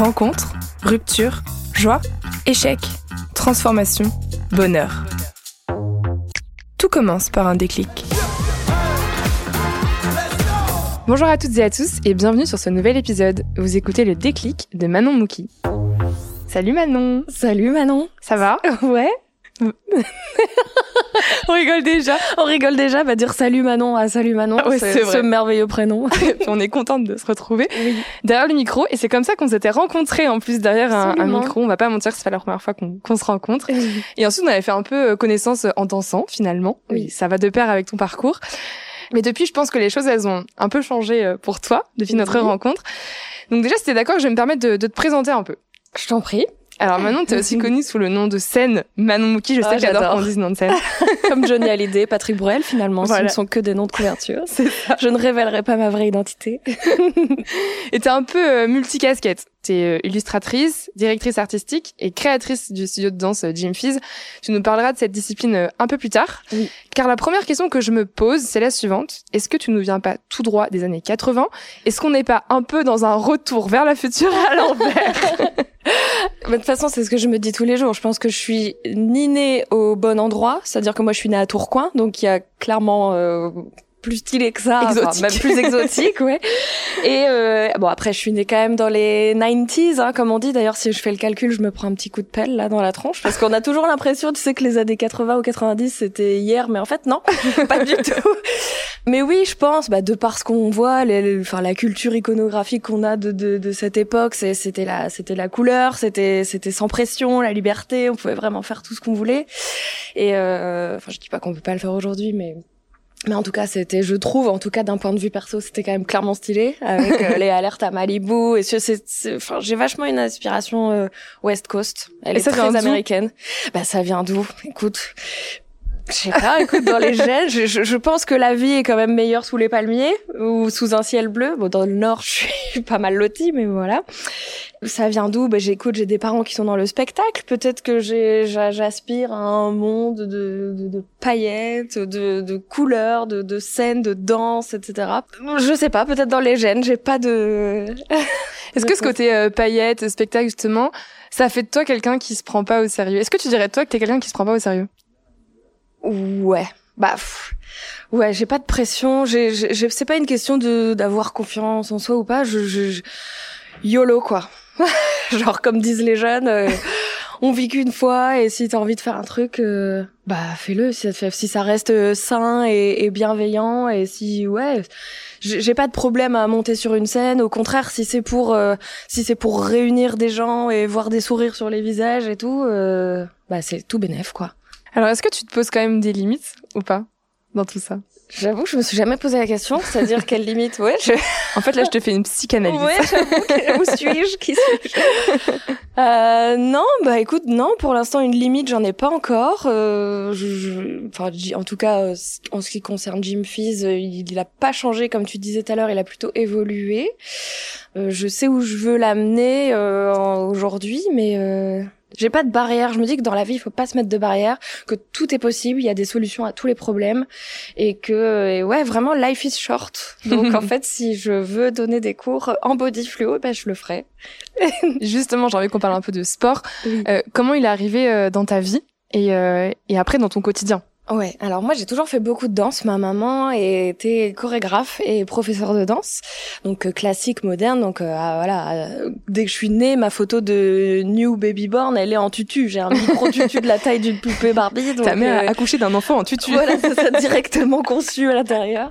Rencontre, rupture, joie, échec, transformation, bonheur. Tout commence par un déclic. Bonjour à toutes et à tous et bienvenue sur ce nouvel épisode. Vous écoutez le déclic de Manon Mouki. Salut Manon Salut Manon Ça va? Ouais On rigole déjà On rigole déjà, bah dire salut Manon à salut Manon, Ah ouais, c'est ce merveilleux prénom. On est contente de se retrouver derrière le micro et c'est comme ça qu'on s'était rencontrés en plus derrière un, micro. On va pas mentir, c'est pas la première fois qu'on se rencontre. Et ensuite, on avait fait un peu euh, connaissance en dansant, finalement. Oui. Oui, ça va de pair avec ton parcours. Mais depuis, je pense que les choses, elles ont un peu changé euh, pour toi depuis notre Oui. rencontre. Donc déjà, si t'es d'accord, je vais me permettre de, de te présenter un peu. Je t'en prie. Alors Manon, t'es aussi connue sous le nom de scène Manon Mouki. Je sais Ah, que j'adore qu'on dise nom de scène. Comme Johnny Hallyday, Patrick Bruel, finalement, Voilà. ce ne sont que des noms de couverture. Je ne révélerai pas ma vraie identité. Et t'es un peu euh, multicasquette. T'es euh, illustratrice, directrice artistique et créatrice du studio de danse euh, Jim Fizz. Tu nous parleras de cette discipline un peu plus tard. Oui. Car la première question que je me pose, c'est la suivante. Est-ce que tu nous viens pas tout droit des années 80 Est-ce qu'on n'est pas un peu dans un retour vers la future à l'envers? De toute façon, c'est ce que je me dis tous les jours. Je pense que je suis ni née au bon endroit, c'est-à-dire que moi, je suis née à Tourcoing, donc il y a clairement euh, plus stylé que ça, enfin, Exotique. même plus exotique, ouais. Et euh, bon, après, je suis née quand même dans les 90s, hein, comme on dit. D'ailleurs, si je fais le calcul, je me prends un petit coup de pelle là dans la tronche, parce qu'on a toujours l'impression, tu sais, que les années 80 ou 90 c'était hier, mais en fait non, pas du tout. Mais oui, je pense, bah, de par ce qu'on voit, les- enfin la culture iconographique qu'on a de, de, de cette époque, c'était la, c'était la couleur, c'était, c'était sans pression, la liberté, on pouvait vraiment faire tout ce qu'on voulait. Et euh, enfin, je dis pas qu'on peut pas le faire aujourd'hui, mais mais en tout cas, c'était, je trouve, en tout cas d'un point de vue perso, c'était quand même clairement stylé avec euh, les alertes à Malibu. Et c'est, enfin, j'ai vachement une inspiration euh, West Coast. Elle Et est ça très américaine. Bah, ça vient d'où? Écoute. Je sais pas, écoute, dans les gènes, je, je, pense que la vie est quand même meilleure sous les palmiers ou sous un ciel bleu. Bon, dans le nord, je suis pas mal lotie, mais voilà. Ça vient d'où? Ben, J'écoute, j'ai des parents qui sont dans le spectacle. Peut-être que j'aspire à un monde de, de, de paillettes, de, de couleurs, de, de scènes, de danse, etc. Je sais pas, peut-être dans les gènes. J'ai pas de... Est-ce que ce côté euh, paillettes, spectacle justement, ça fait de toi quelqu'un qui se prend pas au sérieux? Est-ce que tu dirais toi que t'es quelqu'un qui se prend pas au sérieux? Ouais. Bah, ouais, j'ai pas de pression. J'ai, c'est pas une question de d'avoir confiance en soi ou pas. Je, je, YOLO quoi. Genre comme disent les jeunes, euh, on vit qu'une fois et si t'as envie de faire un truc, euh, bah fais-le. Si ça, fait- si ça reste euh, sain et, et bienveillant et si ouais, j'ai pas de problème à monter sur une scène. Au contraire, si c'est pour si c'est pour réunir des gens et voir des sourires sur les visages et tout, bah c'est tout bénef quoi. Alors est-ce que tu te poses quand même des limites ou pas dans tout ça? J'avoue, je me suis jamais posé la question, c'est-à-dire quelle limite, ouais. Je... En fait là, je te fais une psychanalyse. Ouais, j'avoue. que- Où suis-je? Qui suis-je? Euh, Non, bah écoute, non. Pour l'instant, une limite, j'en ai pas encore. Euh, je, je- enfin, en tout cas, euh, en ce qui concerne Jim Fizz, euh, il, il a pas changé, comme tu disais tout à l'heure. Il a plutôt évolué. Euh, je sais où je veux l'amener euh, en- aujourd'hui, mais. J'ai pas de barrière. Je me dis que dans la vie, il faut pas se mettre de barrière, que tout est possible. Il y a des solutions à tous les problèmes, et que et ouais, vraiment, life is short. Donc en fait, si je veux donner des cours en body fluo, ben je le ferai. Justement, j'ai envie qu'on parle un peu de sport. Oui. Euh, comment il est arrivé euh, dans ta vie et, euh, et après dans ton quotidien? Ouais, alors moi j'ai toujours fait beaucoup de danse. Ma maman était chorégraphe et professeure de danse, donc euh, classique, moderne. Donc euh, ah, voilà, euh, dès que je suis née, ma photo de new baby born, elle est en tutu. J'ai un micro tutu de la taille d'une poupée Barbie. Donc, Ta mère euh, a accouché d'un enfant en tutu. Voilà, c'est ça, directement conçu à l'intérieur.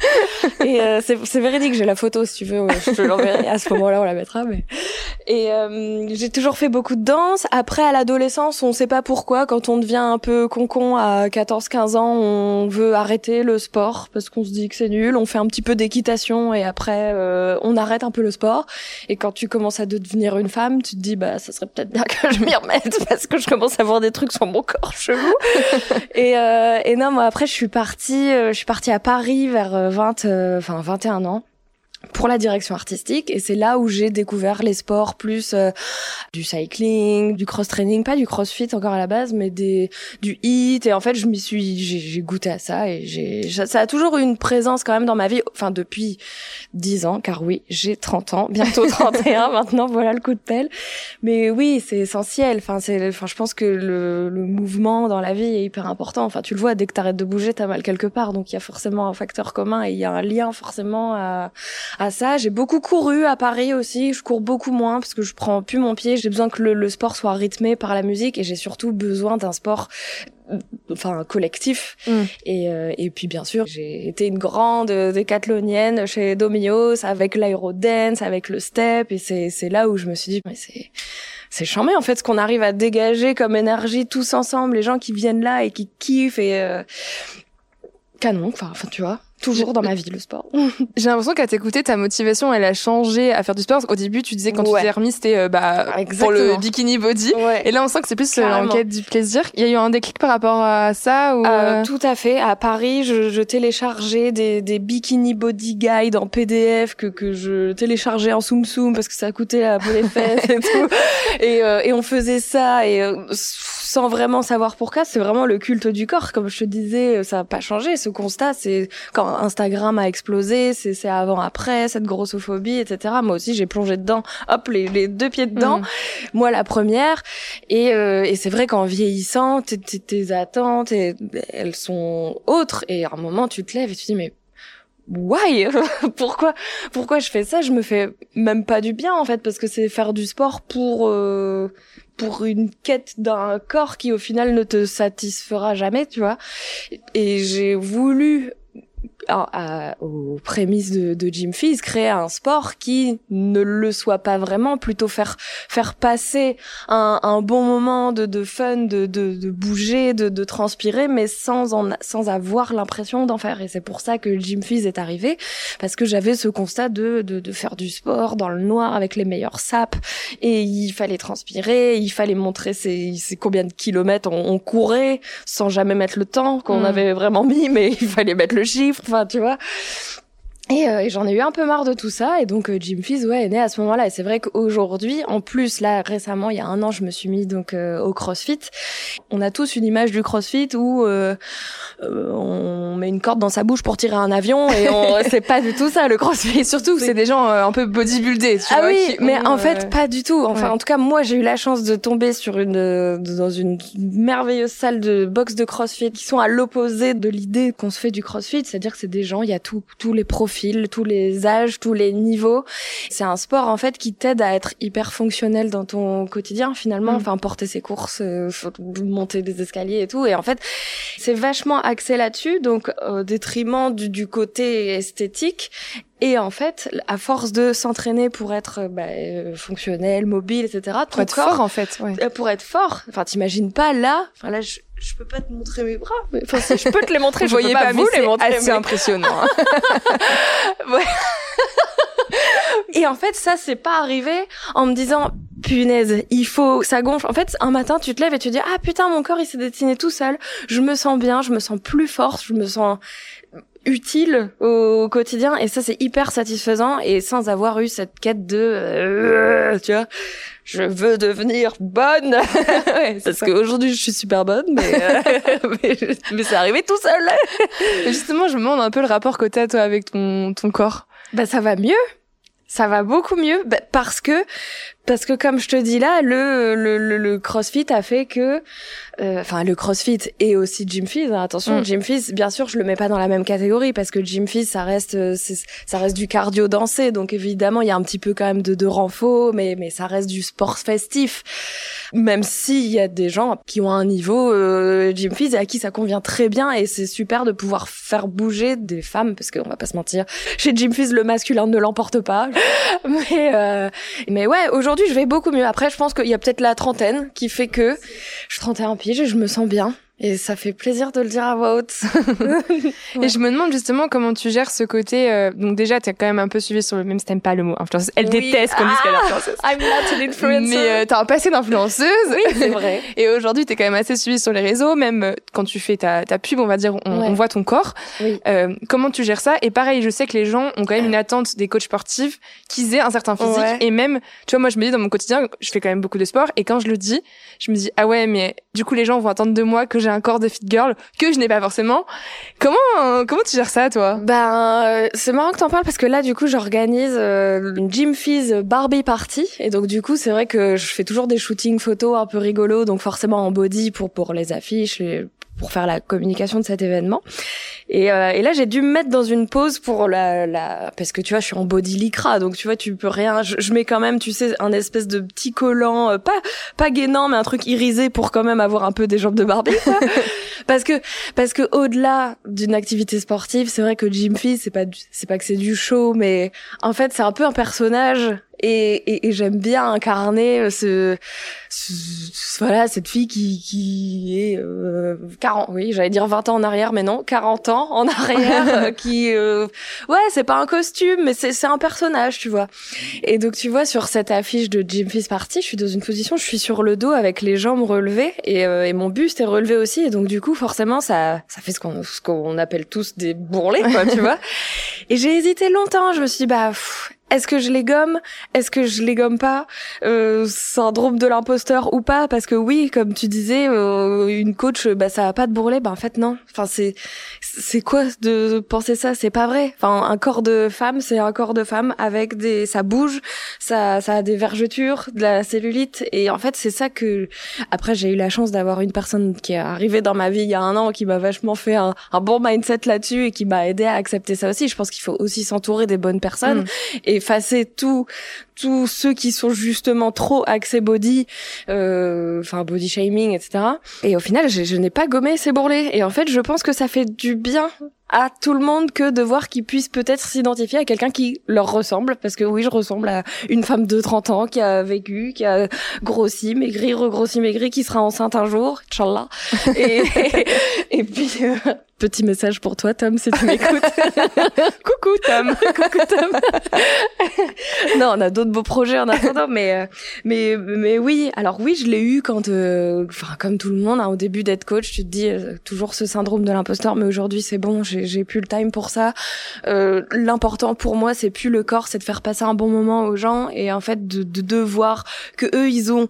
Et euh, c'est véridique, j'ai la photo si tu veux, je te l'enverrai. À ce moment-là, on la mettra. Mais et euh, j'ai toujours fait beaucoup de danse. Après, à l'adolescence, on sait pas pourquoi, quand on devient un peu concon à 14-15 ans, on veut arrêter le sport parce qu'on se dit que c'est nul. On fait un petit peu d'équitation et après, euh, on arrête un peu le sport. Et quand tu commences à devenir une femme, tu te dis bah ça serait peut-être bien que je m'y remette parce que je commence à voir des trucs sur mon corps chelou. et, euh, et non, moi après je suis partie, euh, je suis partie à Paris vers euh, 20, euh, enfin 21 ans. Pour la direction artistique et c'est là où j'ai découvert les sports plus euh, du cycling, du cross training, pas du crossfit encore à la base mais des du hit et en fait je m'y suis j'ai goûté à ça et j'ai ça a toujours eu une présence quand même dans ma vie enfin depuis 10 ans car oui, j'ai 30 ans, bientôt 31 maintenant, voilà le coup de pelle. Mais oui, c'est essentiel. Enfin c'est enfin je pense que le, le mouvement dans la vie est hyper important. Enfin tu le vois dès que tu arrêtes de bouger, tu as mal quelque part donc il y a forcément un facteur commun et il y a un lien forcément à à ça. J'ai beaucoup couru à Paris aussi. Je cours beaucoup moins parce que je prends plus mon pied. J'ai besoin que le, sport soit rythmé par la musique et j'ai surtout besoin d'un sport enfin collectif mm. et euh, et puis bien sûr j'ai été une grande décathlonienne chez Domios avec l'aérodance avec le step et c'est c'est là où je me suis dit mais c'est c'est charmé en fait ce qu'on arrive à dégager comme énergie tous ensemble les gens qui viennent là et qui kiffent et euh, canon enfin tu vois toujours dans ma vie le sport. J'ai l'impression qu'à t'écouter, ta motivation, elle a changé à faire du sport. Au début, tu disais quand tu t'es remis, c'était euh, bah, pour le bikini body. Et là, on sent que c'est plus euh, en quête du plaisir. Il y a eu un déclic par rapport à ça ou euh, Tout à fait. À Paris, je, je téléchargeais des, des bikini body guides en PDF que, que je téléchargeais en soum soum parce que ça coûtait la peau les fesses et tout. Et, et on faisait ça et sans vraiment savoir pourquoi. C'est vraiment le culte du corps. Comme je te disais, ça n'a pas changé. Ce constat, c'est quand Instagram a explosé, c'est avant après cette grossophobie, etc. Moi aussi, j'ai plongé dedans. Hop, les, les deux pieds dedans. Mm. Moi, la première. Et, euh, et c'est vrai qu'en vieillissant, tes attentes, elles sont autres. Et à un moment, tu te lèves et tu te dis mais why? Pourquoi? Pourquoi je fais ça? Je me fais même pas du bien en fait parce que c'est faire du sport pour euh, pour une quête d'un corps qui au final ne te satisfera jamais tu vois. Et j'ai voulu à, aux prémices de, de Jim Fizz, créer un sport qui ne le soit pas vraiment, plutôt faire faire passer un, un bon moment de, de fun, de, de, de bouger, de, de transpirer, mais sans en, sans avoir l'impression d'en faire. Et c'est pour ça que Jim Fizz est arrivé, parce que j'avais ce constat de, de, de faire du sport dans le noir avec les meilleurs sapes, et il fallait transpirer, il fallait montrer ses, ses combien de kilomètres on, on, courait sans jamais mettre le temps qu'on mm. avait vraiment mis, mais il fallait mettre le chiffre. Enfin, tu vois. Euh, et, j'en ai eu un peu marre de tout ça. Et donc, euh, Jim Fizz, ouais, est né à ce moment-là. Et c'est vrai qu'aujourd'hui, en plus, là, récemment, il y a un an, je me suis mis donc euh, au CrossFit. On a tous une image du CrossFit où on met une corde dans sa bouche pour tirer un avion. Et on, c'est pas du tout ça, le CrossFit. Surtout, c'est des gens un peu bodybuildés. Tu ah oui, mais en fait, pas du tout. Enfin, en tout cas, moi, j'ai eu la chance de tomber sur une dans une merveilleuse salle de boxe de CrossFit qui sont à l'opposé de l'idée qu'on se fait du CrossFit. C'est-à-dire que c'est des gens, il y a tous les profils tous les âges, tous les niveaux. C'est un sport en fait qui t'aide à être hyper fonctionnel dans ton quotidien finalement, mm. enfin porter ses courses, euh, monter des escaliers et tout. Et en fait, c'est vachement axé là-dessus, donc au détriment du, du côté esthétique et en fait, à force de s'entraîner pour être bah, euh, fonctionnel, mobile, etc. Pour être fort, en fait. Ouais. Euh, pour être fort. Enfin, t'imagines pas là. Enfin là, je, je peux pas te montrer mes bras. Mais, enfin, si je peux te les montrer, je voyais pas, vous les montrer. C'est impressionnant. Hein. ouais. Et en fait, ça, c'est pas arrivé en me disant, punaise, il faut, ça gonfle. En fait, un matin, tu te lèves et tu te dis, ah putain, mon corps, il s'est dessiné tout seul. Je me sens bien, je me sens plus forte, je me sens utile au quotidien et ça c'est hyper satisfaisant et sans avoir eu cette quête de euh, tu vois je veux devenir bonne. Parce qu'aujourd'hui je suis super bonne mais euh, mais, c'est arrivé tout seul. Justement je me demande un peu le rapport que t'as toi avec ton ton corps. Bah ça va mieux. Ça va beaucoup mieux bah, parce que parce que comme je te dis là, le, le, le, CrossFit a fait que, euh, enfin le CrossFit et aussi Gym Fizz. Hein, attention, mm. Gym Fizz, bien sûr, je le mets pas dans la même catégorie parce que Gym Fizz, ça reste, euh, ça reste du cardio dansé, donc évidemment il y a un petit peu quand même de, de renfort, mais mais ça reste du sport festif. Même s'il y a des gens qui ont un niveau euh, Gym Fizz et à qui ça convient très bien et c'est super de pouvoir faire bouger des femmes parce qu'on va pas se mentir, chez Gym Fizz le masculin ne l'emporte pas. mais euh, mais ouais, aujourd'hui je vais beaucoup mieux. Après, je pense qu'il y a peut-être la trentaine qui fait que je suis 31 piges et je me sens bien. Et ça fait plaisir de le dire à voix haute. Et je me demande justement comment tu gères ce côté. Euh, donc déjà, tu as quand même un peu suivi sur le même si t'aimes pas le mot influenceuse. Elle déteste qu'on dise qu'elle est ah, influenceuse. I'm not an influencer. Mais euh, t'as un passé d'influenceuse. Oui, c'est vrai. Et aujourd'hui, t'es quand même assez suivi sur les réseaux. Même euh, quand tu fais ta, ta pub, on va dire, on, on voit ton corps. Oui. Euh, comment tu gères ça? Et pareil, je sais que les gens ont quand même une attente des coachs sportifs qu'ils aient un certain physique. Et même, tu vois, moi, je me dis dans mon quotidien, je fais quand même beaucoup de sport. Et quand je le dis, je me dis, ah ouais, mais du coup, les gens vont attendre de moi que j'ai un corps de fit girl que je n'ai pas forcément. Comment comment tu gères ça toi? Ben euh, c'est marrant que t'en parles parce que là du coup j'organise euh, une Gym Fizz Barbie Party et donc du coup c'est vrai que je fais toujours des shootings photos un peu rigolos donc forcément en body pour pour les affiches pour faire la communication de cet événement. Et, euh, et là, j'ai dû me mettre dans une pause pour la, la, parce que tu vois, je suis en body lycra, donc tu vois, tu peux rien. Je, mets quand même, tu sais, un espèce de petit collant, euh, pas pas gainant, mais un truc irisé pour quand même avoir un peu des jambes de Barbie. Quoi. parce que parce que au-delà d'une activité sportive, c'est vrai que Jim Fee, c'est pas c'est pas que c'est du show, mais en fait, c'est un peu un personnage et, et, et j'aime bien incarner ce, voilà cette fille qui qui est euh, 40 oui j'allais dire 20 ans en arrière mais non 40 ans en arrière euh, qui euh, ouais c'est pas un costume mais c'est c'est un personnage tu vois. Et donc tu vois sur cette affiche de Jim Fizz Party je suis dans une position je suis sur le dos avec les jambes relevées et, euh, et mon buste est relevé aussi. Et donc du coup forcément ça ça fait ce qu'on ce qu'on appelle tous des bourrelets quoi tu vois. Et j'ai hésité longtemps je me suis dit bah est-ce que je les gomme? Est-ce que je les gomme pas? Euh, Syndrome de l'imposteur ou pas? Parce que oui, comme tu disais, euh, une coach, bah ça a pas de bourrelet. Bah en fait non. Enfin c'est c'est quoi de penser ça? C'est pas vrai. Enfin un corps de femme, c'est un corps de femme avec des ça bouge, ça ça a des vergetures, de la cellulite et en fait c'est ça que après j'ai eu la chance d'avoir une personne qui est arrivée dans ma vie il y a un an qui m'a vachement fait un, un bon mindset là-dessus et qui m'a aidé à accepter ça aussi. Je pense qu'il faut aussi s'entourer des bonnes personnes mm. et effacer tout tous ceux qui sont justement trop axés body, euh, enfin body shaming, etc. Et au final, je, n'ai pas gommé ces bourrelets. Et en fait, je pense que ça fait du bien à tout le monde que de voir qu'ils puissent peut-être s'identifier à quelqu'un qui leur ressemble parce que oui je ressemble à une femme de 30 ans qui a vécu qui a grossi maigri regrossi maigri qui sera enceinte un jour inchallah et, et, puis euh, petit message pour toi Tom si tu m'écoutes. Coucou Tom. Coucou Tom. Non on a d'autres beaux projets en attendant mais euh, mais mais oui alors oui je l'ai eu quand euh, enfin comme tout le monde hein, au début d'être coach tu te dis toujours ce syndrome de l'imposteur mais aujourd'hui c'est bon j'ai j'ai plus le time pour ça. Euh, L'important pour moi, c'est plus le corps, c'est de faire passer un bon moment aux gens et en fait de, de, de voir que eux ils ont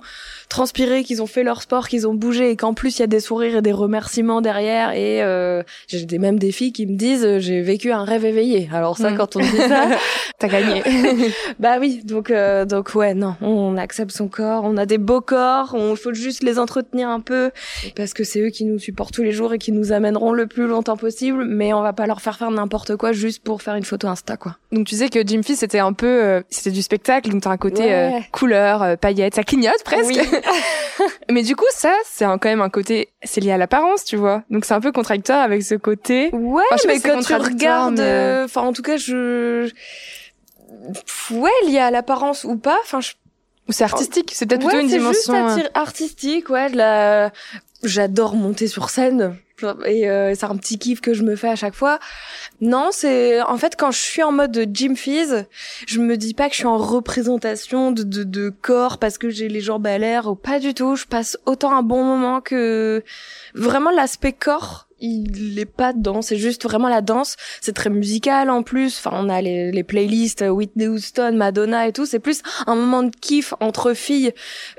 transpiré, qu'ils ont fait leur sport, qu'ils ont bougé et qu'en plus il y a des sourires et des remerciements derrière et euh, j'ai des même des filles qui me disent euh, j'ai vécu un rêve éveillé. Alors ça, mm. quand on dit ça, t'as gagné. bah oui, donc euh, donc ouais non, on accepte son corps, on a des beaux corps, on faut juste les entretenir un peu parce que c'est eux qui nous supportent tous les jours et qui nous amèneront le plus longtemps possible, mais on va pas leur faire faire n'importe quoi juste pour faire une photo Insta quoi. Donc tu sais que Jim Fizz c'était un peu euh, c'était du spectacle donc t'as un côté euh, couleur euh, paillettes ça clignote presque. Oui. Mais du coup ça c'est quand même un côté c'est lié à l'apparence tu vois donc c'est un peu contradictoire avec ce côté. Ouais mais quand tu regardes enfin en tout cas je ouais lié à l'apparence ou pas enfin je ou c'est artistique, c'est peut-être plutôt une dimension juste artistique, ouais. De la... J'adore monter sur scène et euh, c'est un petit kiff que je me fais à chaque fois. Non, c'est en fait quand je suis en mode gym fizz, je me dis pas que je suis en représentation de, de, de corps parce que j'ai les jambes à l'air ou pas du tout. Je passe autant un bon moment que vraiment l'aspect corps il est pas dedans, c'est juste vraiment la danse. C'est très musical en plus. Enfin, on a les, les playlists Whitney Houston, Madonna et tout. C'est plus un moment de kiff entre filles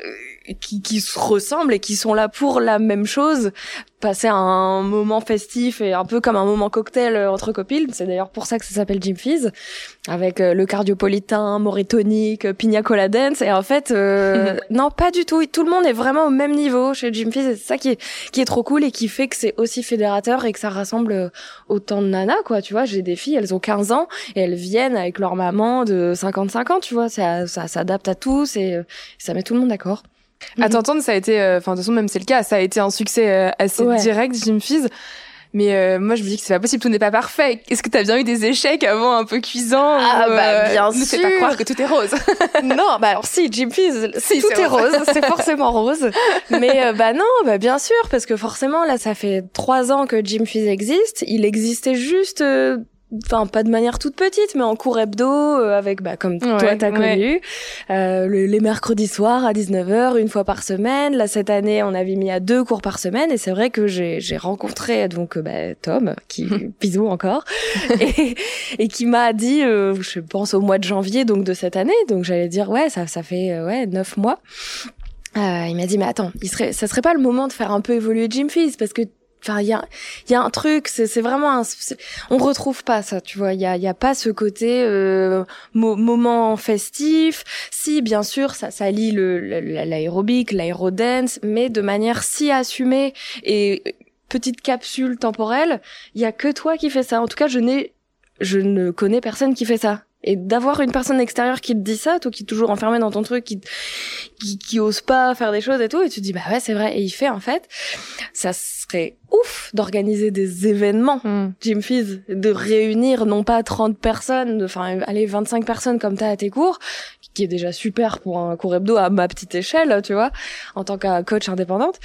euh, qui, qui se ressemblent et qui sont là pour la même chose passer un moment festif et un peu comme un moment cocktail euh, entre copines. C'est d'ailleurs pour ça que ça s'appelle Gym Fizz, avec euh, le cardiopolitain, moritonique, euh, pina colada dance. Et en fait, non, pas du tout. Tout le monde est vraiment au même niveau chez Gym Fizz. C'est ça qui est, qui est trop cool et qui fait que c'est aussi fédérateur et que ça rassemble autant de nanas, quoi. Tu vois, j'ai des filles, elles ont 15 ans et elles viennent avec leur maman de 55 ans, tu vois. Ça, ça s'adapte à tous et ça met tout le monde d'accord. À mhm. t'entendre, ça a été, euh, enfin, de toute façon, même c'est le cas, ça a été un succès euh, assez direct, Jim Fizz. Mais euh, moi, je me dis que c'est pas possible, tout n'est pas parfait. Est-ce que t'as bien eu des échecs avant un peu cuisants Ah bah euh, bien sûr. Ne fais pas croire que tout est rose. non, bah alors si, Jim Fizz, si, tout est, rose, c'est forcément rose. Mais euh, bah non, bah bien sûr, parce que forcément là, ça fait trois ans que Jim Fizz existe. Il existait juste enfin pas de manière toute petite mais en cours hebdo euh, avec bah comme toi t'as connu. Euh, les mercredis soirs à 19h une fois par semaine. Là cette année on avait mis à deux cours par semaine. Et c'est vrai que j'ai j'ai rencontré donc euh, bah, Tom qui bisous encore et, et qui m'a dit euh, je pense au mois de janvier donc de cette année. Donc j'allais dire ouais ça ça fait ouais neuf mois. Euh, il m'a dit mais attends il serait ça serait pas le moment de faire un peu évoluer Jim Fizz parce que Enfin, il y a, y a un truc, c'est vraiment un, on retrouve pas ça, tu vois. Il y a, y a pas ce côté euh, moment festif. Si, bien sûr, ça, ça lie l'aérobic, l'aérodance, mais de manière si assumée et petite capsule temporelle. Il y a que toi qui fais ça. En tout cas, je n'ai, je ne connais personne qui fait ça. Et d'avoir une personne extérieure qui te dit ça, toi qui es toujours enfermé dans ton truc, qui, qui, qui ose pas faire des choses et tout, et tu te dis bah ouais c'est vrai, et il fait en fait, ça serait ouf d'organiser des événements, mm. Jim Fizz, de réunir non pas 30 personnes, enfin aller 25 personnes comme t'as à tes cours, qui est déjà super pour un cours hebdo à ma petite échelle, tu vois, en tant que coach indépendante,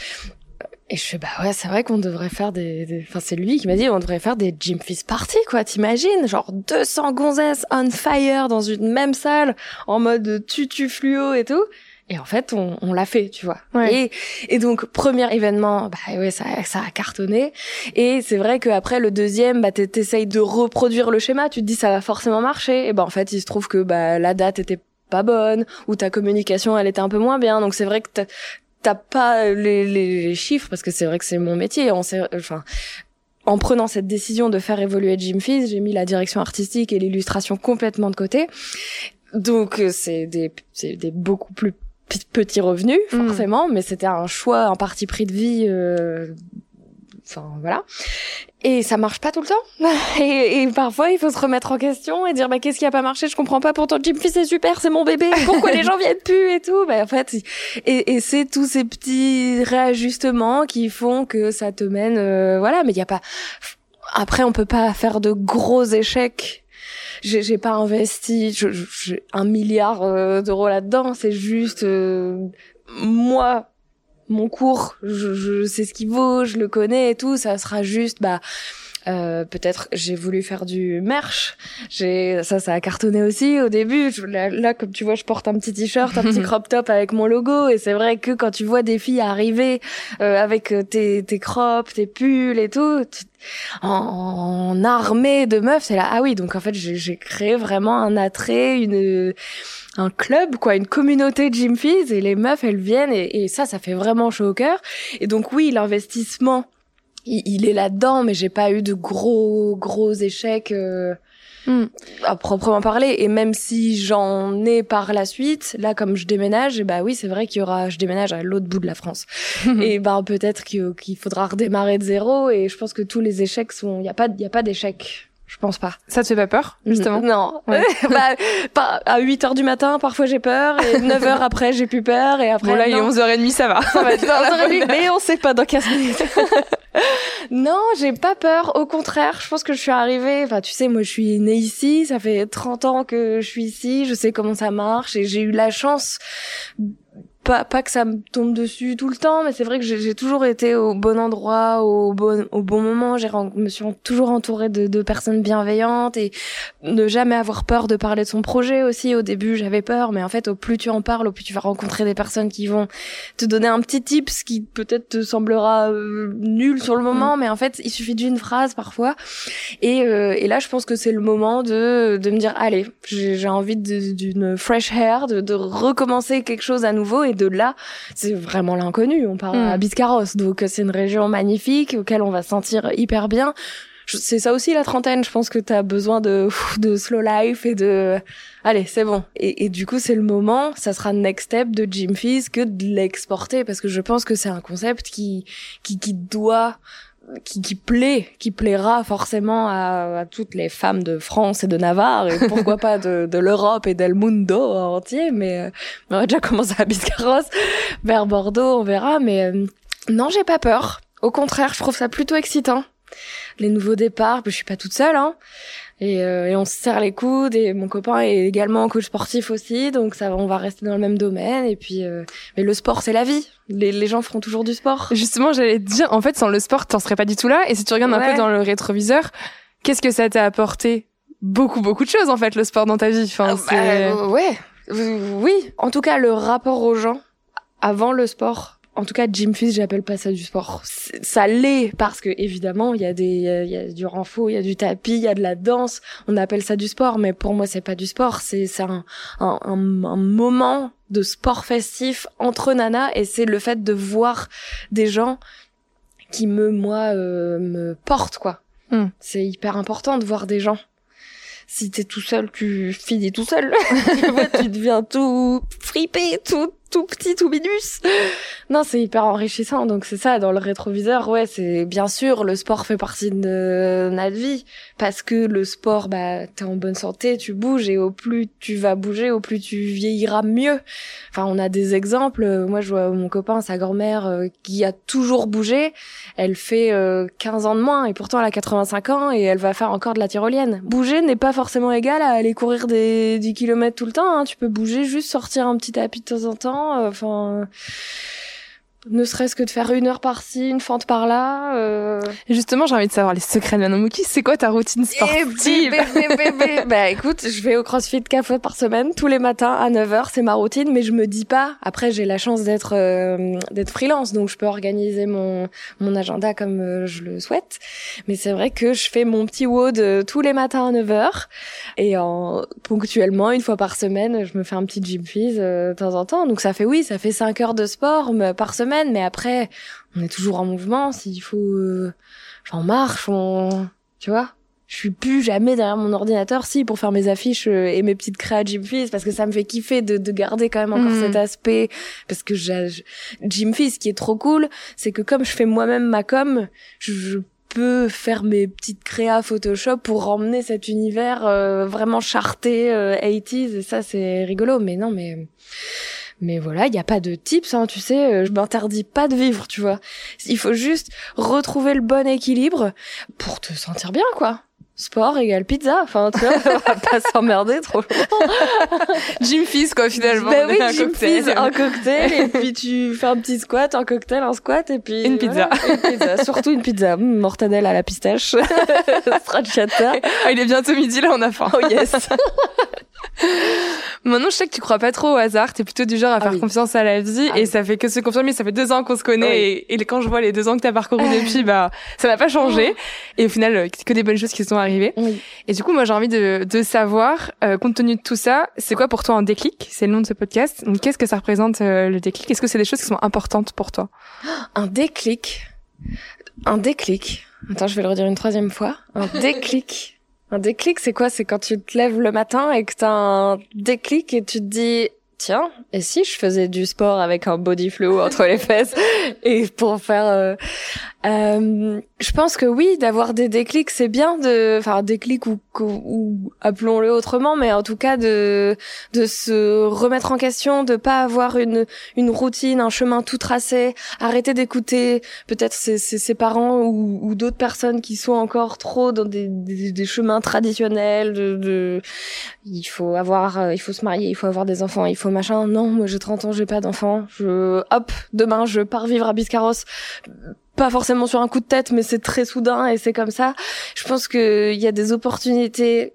et je fais bah ouais c'est vrai qu'on devrait faire des, enfin c'est lui qui m'a dit on devrait faire des gym feast party quoi t'imagines? Genre 200 gonzesses on fire dans une même salle en mode tutu fluo et tout. Et en fait on, on l'a fait tu vois. Et et donc premier événement bah ouais ça ça a cartonné. Et c'est vrai qu'après le deuxième bah t'essayes de reproduire le schéma tu te dis ça va forcément marcher. Et ben en fait il se trouve que bah la date était pas bonne ou ta communication elle était un peu moins bien. Donc c'est vrai que t'as pas les, les, chiffres parce que c'est vrai que c'est mon métier. On sait, enfin, en prenant cette décision de faire évoluer Jim Fizz, j'ai mis la direction artistique et l'illustration complètement de côté. Donc euh, c'est des, c'est des beaucoup plus petits revenus mm. forcément, mais c'était un choix, un parti pris de vie. Euh, enfin voilà et ça marche pas tout le temps. Et, et, parfois, il faut se remettre en question et dire bah qu'est-ce qui a pas marché? Je comprends pas. Pourtant, Jim c'est super, c'est mon bébé. Pourquoi les gens viennent plus et tout? Bah en fait, et, et c'est tous ces petits réajustements qui font que ça te mène, euh, voilà. Mais il y a pas. Après, on peut pas faire de gros échecs j'ai pas investi je, je, un milliard euh, d'euros là-dedans. C'est juste euh, moi mon cours, je, je sais ce qu'il vaut, je le connais et tout, ça sera juste bah euh, peut-être j'ai voulu faire du merch. J'ai ça, ça a cartonné aussi au début. Je, là, comme tu vois, je porte un petit t-shirt, un petit crop top avec mon logo, et c'est vrai que quand tu vois des filles arriver euh, avec euh, tes, tes crops, tes pulls et tout, en, en, armée de meufs, c'est là. Ah oui, donc en fait, j'ai créé vraiment un attrait, une un club, quoi, une communauté de gym fees et les meufs, elles viennent et, et ça, ça fait vraiment chaud au cœur. Et donc oui, l'investissement, il, est là-dedans, mais j'ai pas eu de gros, gros échecs. Euh, hmm. à proprement parler et même si j'en ai par la suite là comme je déménage bah oui c'est vrai qu'il y aura je déménage à l'autre bout de la France et bah peut-être qu'il faudra redémarrer de zéro et je pense que tous les échecs sont il y a pas il y a pas d'échecs je pense pas. Ça te fait pas peur, justement? Non. bah, à 8 heures du matin, parfois j'ai peur, et 9 heures après, j'ai plus peur, et après. Bon, là, il est 11h30, ça va. Ça va être 11h30, mais on sait pas dans 15 minutes. non, j'ai pas peur. Au contraire, je pense que je suis arrivée, enfin, tu sais, moi, je suis née ici, ça fait 30 ans que je suis ici, je sais comment ça marche, et j'ai eu la chance pas, pas que ça me tombe dessus tout le temps, mais c'est vrai que j'ai toujours été au bon endroit, au bon, au bon moment. J'ai me suis toujours entourée de, de, personnes bienveillantes et ne jamais avoir peur de parler de son projet aussi. Au début, j'avais peur, mais en fait, au plus tu en parles, au plus tu vas rencontrer des personnes qui vont te donner un petit tips qui peut-être te semblera euh, nul sur le mm. moment, mais en fait, il suffit d'une phrase parfois. Et, euh, et là, je pense que c'est le moment de, de me dire, allez, j'ai envie d'une fresh hair, de, de recommencer quelque chose à nouveau et de là, c'est vraiment l'inconnu. On parle à hmm. Biscarros, donc c'est une région magnifique auquel on va se sentir hyper bien. C'est ça aussi la trentaine. Je pense que tu as besoin de, de slow life et de, allez, c'est bon. Et, du coup, c'est le moment. Ça sera next step de Jim Fizz que de l'exporter parce que je pense que c'est un concept qui, qui, qui doit qui, qui plaît, qui plaira forcément à, à, toutes les femmes de France et de Navarre et pourquoi pas de, de l'Europe et del mundo entier. Mais euh, on va déjà commencer à Biscarros, vers Bordeaux, on verra. Mais euh, non, j'ai pas peur. Au contraire, je trouve ça plutôt excitant les nouveaux départs. Je suis pas toute seule, hein. Et, euh, et, on se serre les coudes. Et mon copain est également coach sportif aussi, donc ça, on va rester dans le même domaine. Et puis, euh, mais le sport, c'est la vie. Les, les, gens feront toujours du sport. Justement, j'allais te dire, en fait, sans le sport, t'en serais pas du tout là. Et si tu regardes un peu dans le rétroviseur, qu'est-ce que ça t'a apporté? Beaucoup, beaucoup de choses, en fait, le sport dans ta vie. Enfin, ah, bah, ouais, oui. En tout cas, le rapport aux gens avant le sport en tout cas, Gym Fizz, j'appelle pas ça du sport. Ça l'est parce que évidemment, il y a des, il y a du renfort, il y a du tapis, il y a de la danse. On appelle ça du sport, mais pour moi, c'est pas du sport. C'est c'est un, un, un, moment de sport festif entre nanas et c'est le fait de voir des gens qui me moi euh, me portent quoi. Hmm. C'est hyper important de voir des gens si t'es tout seul, tu finis tout seul. tu deviens tout fripé, tout tout petit, tout minus. Non, c'est hyper enrichissant. Donc c'est ça, dans le rétroviseur, ouais, c'est bien sûr, le sport fait partie de notre vie. Parce que le sport, bah, t'es en bonne santé, tu bouges, et au plus tu vas bouger, au plus tu vieilliras mieux. Enfin, on a des exemples. Moi, je vois mon copain, sa grand-mère, euh, qui a toujours bougé. Elle fait 15 euh, ans de moins, et pourtant elle a 85 ans, et elle va faire encore de la tyrolienne. Bouger n'est pas forcément égal à aller courir des 10 km tout le temps. Hein. Tu peux bouger, juste sortir un petit tapis de temps en temps euh, enfin ne serait-ce que de faire une heure par-ci, une fente par-là. Euh... Justement, j'ai envie de savoir les secrets de Nanomouki. C'est quoi ta routine eh, sportive Bah écoute, je vais au CrossFit quatre fois par semaine, tous les matins à 9h, c'est ma routine, mais je me dis pas. Après, j'ai la chance d'être euh, d'être freelance, donc je peux organiser mon mon agenda comme euh, je le souhaite. Mais c'est vrai que je fais mon petit WOD euh, tous les matins à 9h et en ponctuellement une fois par semaine, je me fais un petit gym fizz de temps en temps. Donc ça fait oui, ça fait 5 heures de sport par semaine mais après, on est toujours en mouvement. S'il faut, euh, on marche, on, tu vois. Je suis plus jamais derrière mon ordinateur, si, pour faire mes affiches euh, et mes petites créas Jim Fizz, parce que ça me fait kiffer de, de garder quand même encore mhm. cet aspect. Parce que j'ai, Jim Fizz, qui est trop cool, c'est que comme je fais moi-même ma com, je, peux faire mes petites créas Photoshop pour ramener cet univers euh, vraiment charté 80s et ça c'est rigolo mais non mais mais voilà, il n'y a pas de tips, hein, tu sais, euh, je m'interdis pas de vivre, tu vois. Il faut juste retrouver le bon équilibre pour te sentir bien, quoi. Sport égale pizza, enfin tu vois, on va pas s'emmerder trop longtemps. Gym Fizz quoi finalement. Ben oui, un Gym cocktail. Fizz, un cocktail et puis tu fais un petit squat, un cocktail, un squat et puis une pizza. une pizza, surtout une pizza, mmh, mortadelle à la pistache, stracciata. Ah, il est bientôt midi là, on a faim. Oh yes. Maintenant, je sais que tu crois pas trop au hasard. T'es plutôt du genre à ah faire confiance à la vie. Ah et ça fait que se confirmer. Ça fait deux ans qu'on se connaît. Et, quand je vois les deux ans que t'as parcouru depuis, bah, ça n'a pas changé. Oh. Et au final, euh, que des bonnes choses qui sont arrivées. Et du coup, moi, j'ai envie de, de savoir, euh, compte tenu de tout ça, c'est quoi pour toi un déclic? C'est le nom de ce podcast. Donc, qu'est-ce que ça représente, euh, le déclic? Est-ce que c'est des choses qui sont importantes pour toi? Un déclic. Un déclic. Attends, je vais le redire une troisième fois. Un déclic. Un déclic, c'est quoi? C'est quand tu te lèves le matin et que t'as un déclic et tu te dis tiens, et si je faisais du sport avec un body flow entre les fesses et pour faire euh, euh, je pense que oui, d'avoir des déclics, c'est bien de, enfin déclic ou, ou, appelons-le autrement, mais en tout cas de de se remettre en question, de pas avoir une une routine, un chemin tout tracé, arrêter d'écouter peut-être ses, ses, ses, parents ou, ou d'autres personnes qui sont encore trop dans des, des, des chemins traditionnels. De, de, il faut avoir, il faut se marier, il faut avoir des enfants, il faut machin. Non, moi j'ai 30 ans, j'ai pas d'enfants. Je, hop, demain je pars vivre à Biscarrosse pas forcément sur un coup de tête, mais c'est très soudain et c'est comme ça. Je pense qu'il y a des opportunités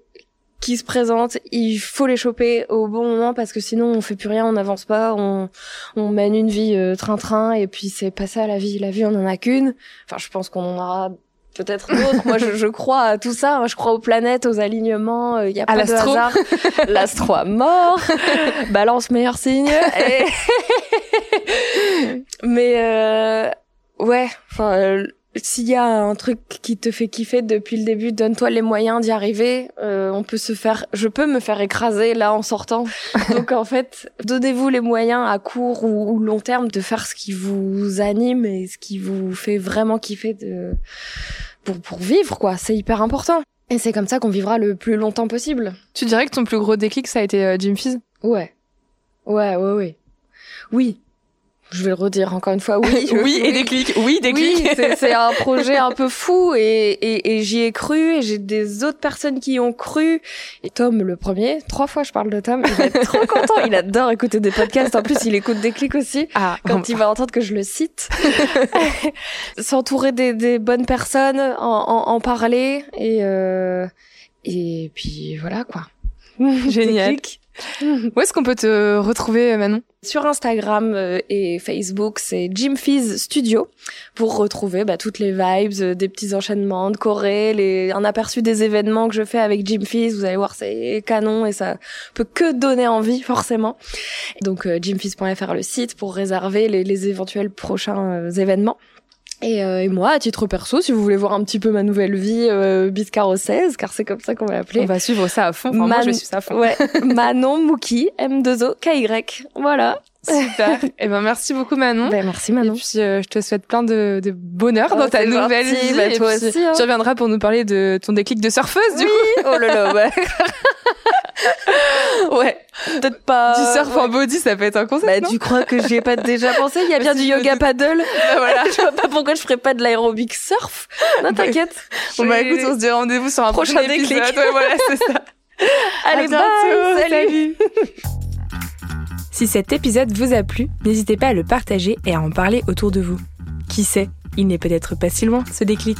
qui se présentent, il faut les choper au bon moment parce que sinon on fait plus rien, on n'avance pas, on, on mène une vie euh, train-train et puis c'est pas ça la vie. La vie on en a qu'une. Enfin, je pense qu'on en aura peut-être d'autres. Moi, je, je, crois à tout ça. Je crois aux planètes, aux alignements. Il euh, y a pas de hasard. L'astro mort. Balance meilleur signe. Et... Mais euh, ouais, enfin, euh, s'il y a un truc qui te fait kiffer depuis le début, donne-toi les moyens d'y arriver. Euh, on peut se faire, je peux me faire écraser là en sortant. Donc en fait, donnez-vous les moyens à court ou, long terme de faire ce qui vous anime et ce qui vous fait vraiment kiffer de pour pour vivre quoi. C'est hyper important. Et c'est comme ça qu'on vivra le plus longtemps possible. Tu dirais que ton plus gros déclic ça a été euh, Jim Fizz? Ouais. Ouais, ouais, ouais. Oui, je vais le redire encore une fois, oui. oui, et des clics, oui, des clics. c'est un projet un peu fou et, et, et j'y ai cru et j'ai des autres personnes qui y ont cru. Et Tom, le premier, trois fois je parle de Tom, il va être trop content. Il adore écouter des podcasts. En plus, il écoute des clics aussi. Ah, quand il va entendre que je le cite. S'entourer des, des, bonnes personnes, en, en, en parler et, euh, et puis voilà quoi. Génial. Où est-ce qu'on peut te retrouver, Manon? Sur Instagram euh, et Facebook, c'est Jim Fizz Studio pour retrouver bah, toutes les vibes, euh, des petits enchaînements de Corée, les... un aperçu des événements que je fais avec Jim Fizz. Vous allez voir, c'est canon et ça peut que donner envie, forcément. Donc, euh, jimfizz.fr le site pour réserver les, les éventuels prochains événements. Et, euh, et, moi, à titre perso, si vous voulez voir un petit peu ma nouvelle vie, euh, Biscaro 16, car c'est comme ça qu'on va l'appeler. On va suivre ça à fond. Enfin, moi, je suis ça à fond. Ouais. Manon Mouki, M2O, KY. Voilà. Super. eh ben, merci beaucoup, Manon. Ben, merci, Manon. Et puis, euh, je te souhaite plein de, de bonheur oh, dans ta nouvelle vie. Bah, toi aussi. Hein. Tu reviendras pour nous parler de ton déclic de surfeuse, du coup. Oh là là, ouais. ouais. Peut-être pas. Du surf en body, ça peut être un concept. Bah, tu crois que j'y ai pas déjà pensé? Il y a bien du yoga paddle. Bah, voilà. je vois pas pourquoi je ferais pas de l'aérobic surf. Non, bah, t'inquiète. Bon, bah, écoute, on se dit rendez-vous sur un prochain, prochain déclic. Ouais, voilà, c'est ça. Allez, bye. Salut. Si cet épisode vous a plu, n'hésitez pas à le partager et à en parler autour de vous. Qui sait, il n'est peut-être pas si loin, ce déclic.